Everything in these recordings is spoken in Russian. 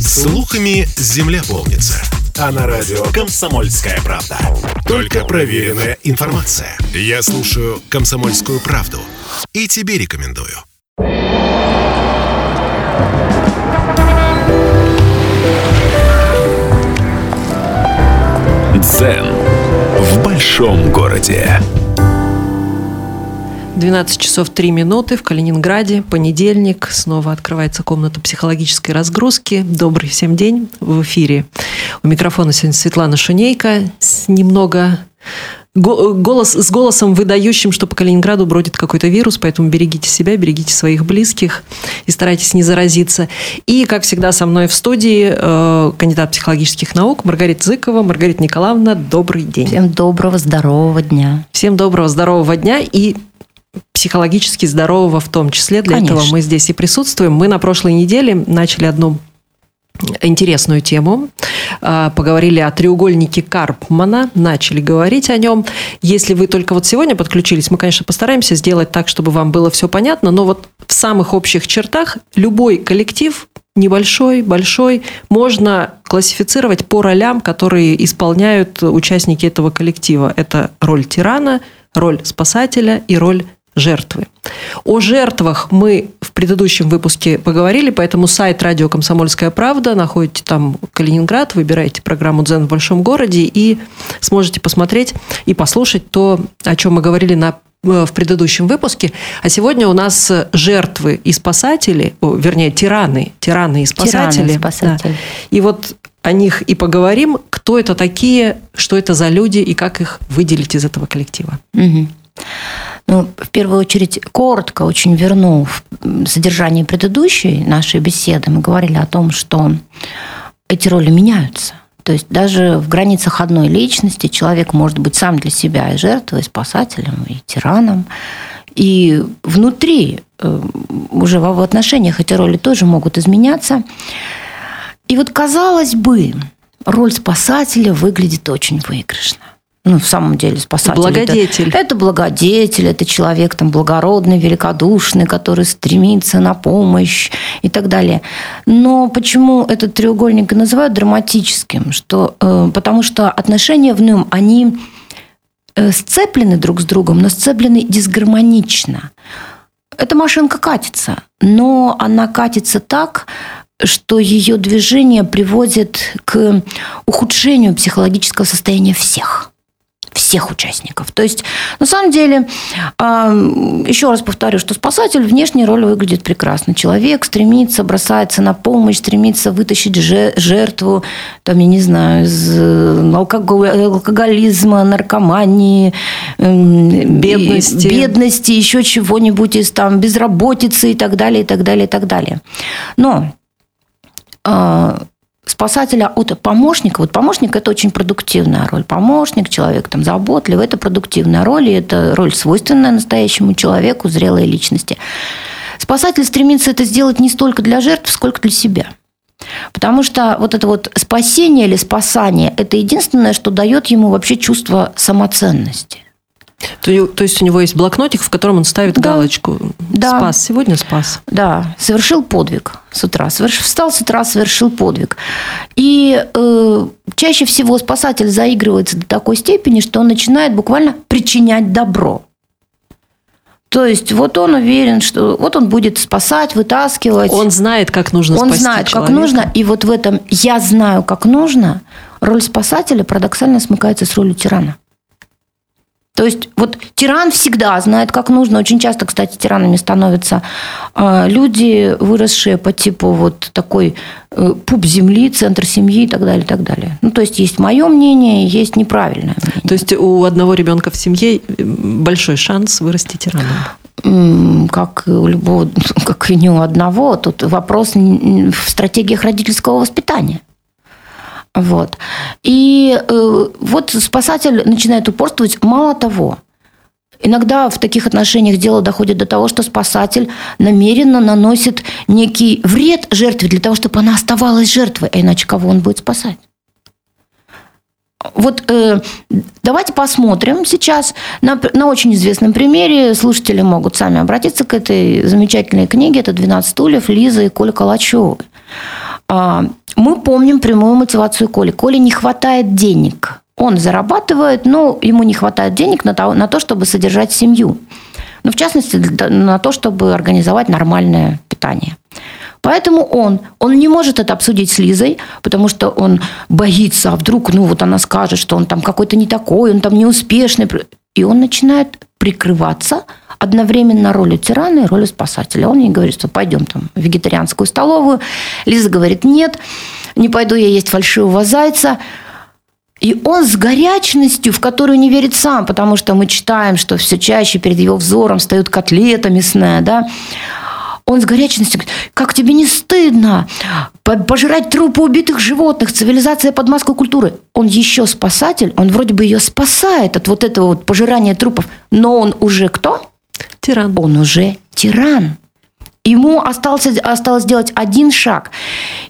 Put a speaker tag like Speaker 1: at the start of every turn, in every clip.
Speaker 1: Слухами земля полнится. А на радио «Комсомольская правда». Только проверенная информация. Я слушаю «Комсомольскую правду» и тебе рекомендую. Дзен в большом городе.
Speaker 2: 12 часов 3 минуты в Калининграде, понедельник, снова открывается комната психологической разгрузки. Добрый всем день в эфире. У микрофона сегодня Светлана Шунейка с немного голос, с голосом выдающим, что по Калининграду бродит какой-то вирус, поэтому берегите себя, берегите своих близких и старайтесь не заразиться. И, как всегда, со мной в студии э, кандидат психологических наук Маргарита Зыкова. Маргарита Николаевна, добрый день.
Speaker 3: Всем доброго, здорового дня.
Speaker 2: Всем доброго, здорового дня и психологически здорового в том числе. Для Конечно. этого мы здесь и присутствуем. Мы на прошлой неделе начали одну интересную тему. А, поговорили о треугольнике Карпмана, начали говорить о нем. Если вы только вот сегодня подключились, мы, конечно, постараемся сделать так, чтобы вам было все понятно, но вот в самых общих чертах любой коллектив небольшой, большой, можно классифицировать по ролям, которые исполняют участники этого коллектива. Это роль тирана, роль спасателя и роль жертвы. О жертвах мы в предыдущем выпуске поговорили, поэтому сайт «Радио Комсомольская правда», находите там Калининград, выбираете программу «Дзен в большом городе» и сможете посмотреть и послушать то, о чем мы говорили на э, в предыдущем выпуске. А сегодня у нас жертвы и спасатели, о, вернее, тираны, тираны и спасатели. Тираны, спасатели. Да. И вот о них и поговорим, кто это такие, что это за люди и как их выделить из этого коллектива.
Speaker 3: Угу. Ну, в первую очередь, коротко очень верну в содержание предыдущей нашей беседы. Мы говорили о том, что эти роли меняются. То есть даже в границах одной личности человек может быть сам для себя и жертвой, и спасателем, и тираном. И внутри, э, уже в отношениях эти роли тоже могут изменяться. И вот, казалось бы, роль спасателя выглядит очень выигрышно ну, в самом деле, спасатель.
Speaker 2: Благодетель.
Speaker 3: Это, это благодетель, это человек там благородный, великодушный, который стремится на помощь и так далее. Но почему этот треугольник называют драматическим? Что, э, потому что отношения в нем, они э, сцеплены друг с другом, но сцеплены дисгармонично. Эта машинка катится, но она катится так, что ее движение приводит к ухудшению психологического состояния всех всех участников. То есть, на самом деле, еще раз повторю, что спасатель внешней роль выглядит прекрасно. Человек стремится, бросается на помощь, стремится вытащить жертву, там, я не знаю, из э, алкоголизма, наркомании, бедности, бедности еще чего-нибудь из там безработицы и так далее, и так далее, и так далее. Но а, спасателя от помощника. Вот помощник – это очень продуктивная роль. Помощник, человек там заботливый – это продуктивная роль, и это роль свойственная настоящему человеку, зрелой личности. Спасатель стремится это сделать не столько для жертв, сколько для себя. Потому что вот это вот спасение или спасание – это единственное, что дает ему вообще чувство самоценности.
Speaker 2: То, то есть у него есть блокнотик, в котором он ставит да. галочку. Да. Спас. Сегодня спас.
Speaker 3: Да. Совершил подвиг с утра. Соверш... Встал с утра, совершил подвиг. И э, чаще всего спасатель заигрывается до такой степени, что он начинает буквально причинять добро. То есть вот он уверен, что вот он будет спасать, вытаскивать.
Speaker 2: Он знает, как нужно
Speaker 3: Он знает, человека. как нужно. И вот в этом «я знаю, как нужно» роль спасателя парадоксально смыкается с ролью тирана. То есть вот тиран всегда знает, как нужно. Очень часто, кстати, тиранами становятся э, люди, выросшие по типу вот такой э, пуп земли, центр семьи и так далее, и так далее. Ну, то есть есть мое мнение, есть неправильное мнение.
Speaker 2: То есть у одного ребенка в семье большой шанс вырасти тираном?
Speaker 3: Как у любого, как и не у одного. Тут вопрос в стратегиях родительского воспитания. Вот. И э, вот спасатель начинает упорствовать. Мало того, Иногда в таких отношениях дело доходит до того, что спасатель намеренно наносит некий вред жертве для того, чтобы она оставалась жертвой, а иначе кого он будет спасать? Вот э, давайте посмотрим сейчас на, на очень известном примере. Слушатели могут сами обратиться к этой замечательной книге. Это «12 стульев» Лизы и Коля Калачевой. А, помним прямую мотивацию Коли. Коле не хватает денег. Он зарабатывает, но ему не хватает денег на то, на то чтобы содержать семью. Ну, в частности, на то, чтобы организовать нормальное питание. Поэтому он, он не может это обсудить с Лизой, потому что он боится, а вдруг, ну вот она скажет, что он там какой-то не такой, он там неуспешный. И он начинает прикрываться одновременно ролью тирана и ролью спасателя. Он ей говорит, что пойдем там в вегетарианскую столовую. Лиза говорит, нет, не пойду я есть фальшивого зайца. И он с горячностью, в которую не верит сам, потому что мы читаем, что все чаще перед его взором встает котлета мясная, да, он с горячностью говорит, как тебе не стыдно пожирать трупы убитых животных, цивилизация под маску культуры. Он еще спасатель, он вроде бы ее спасает от вот этого вот пожирания трупов, но он уже кто?
Speaker 2: Тиран.
Speaker 3: Он уже тиран. Ему остался, осталось сделать один шаг.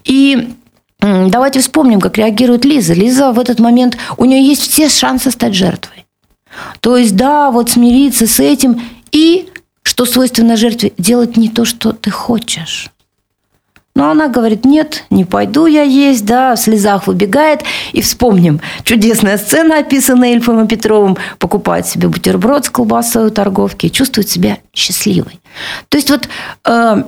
Speaker 3: И давайте вспомним, как реагирует Лиза. Лиза в этот момент, у нее есть все шансы стать жертвой. То есть, да, вот смириться с этим и что свойственно жертве? Делать не то, что ты хочешь. Но она говорит, нет, не пойду я есть, да, в слезах выбегает. И вспомним, чудесная сцена, описанная Ильфом и Петровым, покупает себе бутерброд с колбасой у торговки и чувствует себя счастливой. То есть вот э,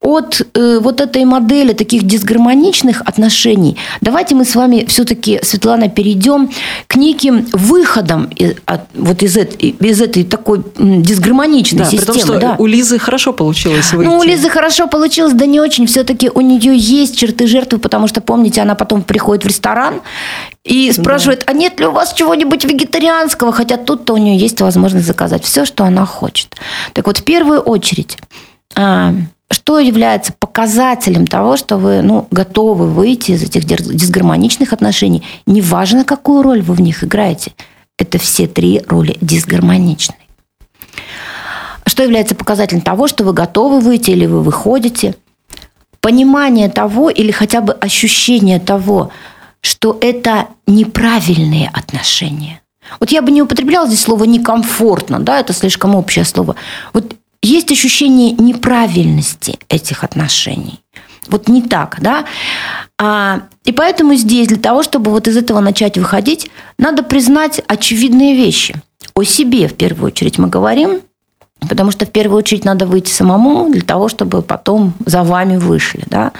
Speaker 3: от э, вот этой модели таких дисгармоничных отношений, давайте мы с вами все-таки, Светлана, перейдем к неким выходам из, от, вот из, этой, из этой такой дисгармоничной да, системы. При том, что
Speaker 2: да. у Лизы хорошо получилось выйти.
Speaker 3: Ну, у Лизы хорошо получилось, да не очень. Все-таки у нее есть черты жертвы, потому что, помните, она потом приходит в ресторан и спрашивает, да. а нет ли у вас чего-нибудь вегетарианского? Хотя тут-то у нее есть возможность заказать все, что она хочет. Так вот, в первую очередь а, что является показателем того, что вы ну, готовы выйти из этих дисгармоничных отношений? Неважно, какую роль вы в них играете. Это все три роли дисгармоничны. Что является показателем того, что вы готовы выйти или вы выходите? Понимание того или хотя бы ощущение того, что это неправильные отношения. Вот я бы не употребляла здесь слово некомфортно, да, это слишком общее слово. Вот есть ощущение неправильности этих отношений. Вот не так, да? А, и поэтому здесь для того, чтобы вот из этого начать выходить, надо признать очевидные вещи. О себе в первую очередь мы говорим, потому что в первую очередь надо выйти самому для того, чтобы потом за вами вышли, да?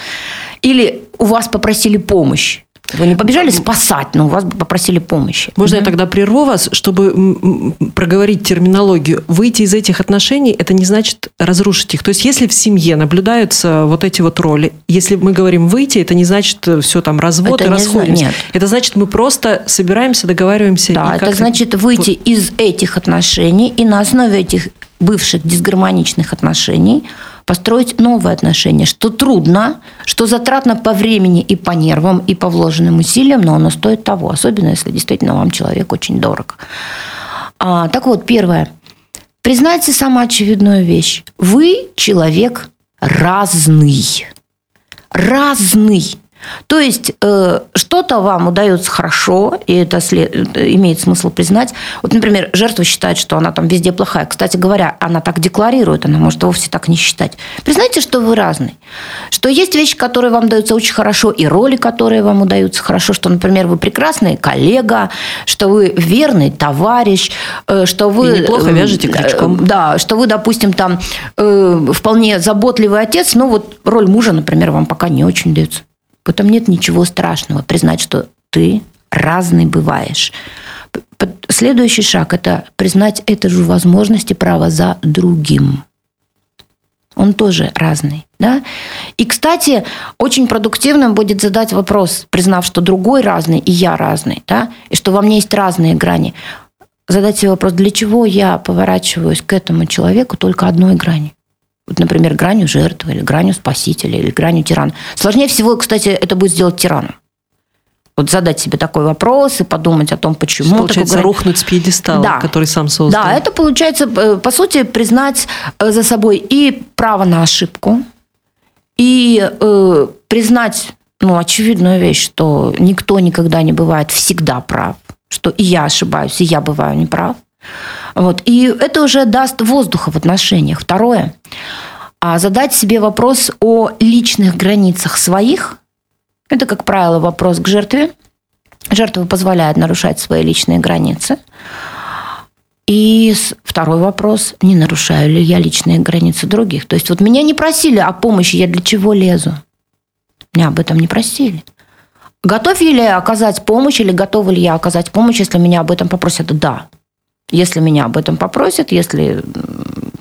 Speaker 3: Или у вас попросили помощь, вы не побежали спасать, но у вас попросили помощи.
Speaker 2: Можно угу. я тогда прерву вас, чтобы проговорить терминологию? Выйти из этих отношений – это не значит разрушить их. То есть, если в семье наблюдаются вот эти вот роли, если мы говорим выйти, это не значит э, все там развод это и расходимся. Нет. Это значит, мы просто собираемся, договариваемся.
Speaker 3: Да, это значит выйти вот. из этих отношений и на основе этих бывших дисгармоничных отношений – построить новые отношения, что трудно, что затратно по времени и по нервам, и по вложенным усилиям, но оно стоит того, особенно если действительно вам человек очень дорог. А, так вот, первое. Признайте самую очевидную вещь. Вы человек разный. Разный. То есть э, что-то вам удается хорошо, и это след... имеет смысл признать. Вот, например, жертва считает, что она там везде плохая. Кстати говоря, она так декларирует, она может вовсе так не считать. Признайте, что вы разный. Что есть вещи, которые вам даются очень хорошо, и роли, которые вам удаются хорошо. Что, например, вы прекрасный коллега, что вы верный товарищ, э, что вы...
Speaker 2: И неплохо вяжете э, крючком.
Speaker 3: Да, что вы, допустим, там э, вполне заботливый отец, но вот роль мужа, например, вам пока не очень дается. В этом нет ничего страшного. Признать, что ты разный бываешь. Следующий шаг – это признать эту же возможность и право за другим. Он тоже разный. Да? И, кстати, очень продуктивным будет задать вопрос, признав, что другой разный и я разный, да? и что во мне есть разные грани. Задать себе вопрос, для чего я поворачиваюсь к этому человеку только одной грани? Вот, например, гранью жертвы, или гранью спасителя, или гранью тирана. Сложнее всего, кстати, это будет сделать тирану. Вот задать себе такой вопрос и подумать о том, почему. Что
Speaker 2: получается, такой... рухнуть с пьедестала, да. который сам создал.
Speaker 3: Да, это получается, э, по сути, признать э, за собой и право на ошибку, и э, признать ну, очевидную вещь, что никто никогда не бывает всегда прав, что и я ошибаюсь, и я бываю неправ. Вот. И это уже даст воздуха в отношениях. Второе. А задать себе вопрос о личных границах своих Это, как правило, вопрос к жертве. Жертва позволяет нарушать свои личные границы. И второй вопрос, не нарушаю ли я личные границы других. То есть вот меня не просили о помощи, я для чего лезу? Меня об этом не просили. Готов ли я оказать помощь или готова ли я оказать помощь, если меня об этом попросят? Да. Если меня об этом попросят, если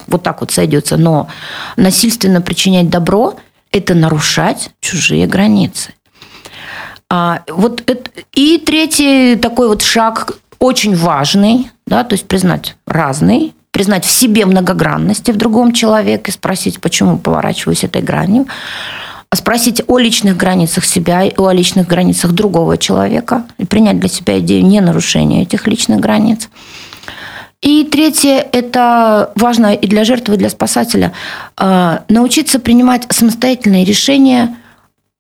Speaker 3: вот так вот сойдется. Но насильственно причинять добро – это нарушать чужие границы. А, вот это, и третий такой вот шаг очень важный, да, то есть признать разный, признать в себе многогранности в другом человеке, спросить, почему поворачиваюсь этой гранью, спросить о личных границах себя и о личных границах другого человека и принять для себя идею ненарушения этих личных границ. И третье, это важно и для жертвы, и для спасателя, э, научиться принимать самостоятельные решения –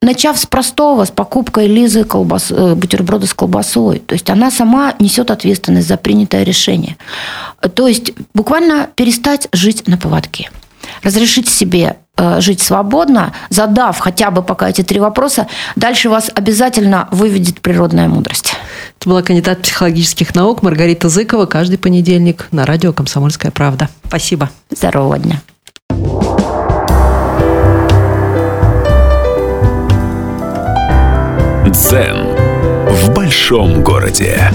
Speaker 3: начав с простого, с покупкой Лизы колбас, э, бутерброда с колбасой. То есть она сама несет ответственность за принятое решение. То есть буквально перестать жить на поводке. Разрешить себе э, жить свободно, задав хотя бы пока эти три вопроса, дальше вас обязательно выведет природная мудрость.
Speaker 2: Это была кандидат психологических наук Маргарита Зыкова. Каждый понедельник на радио «Комсомольская правда». Спасибо.
Speaker 3: Здорового дня.
Speaker 1: Дзен в большом городе.